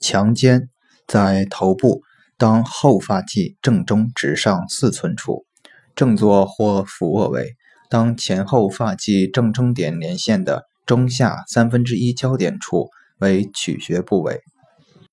强肩在头部，当后发际正中直上四寸处，正坐或俯卧位，当前后发际正中点连线的中下三分之一交点处为取穴部位。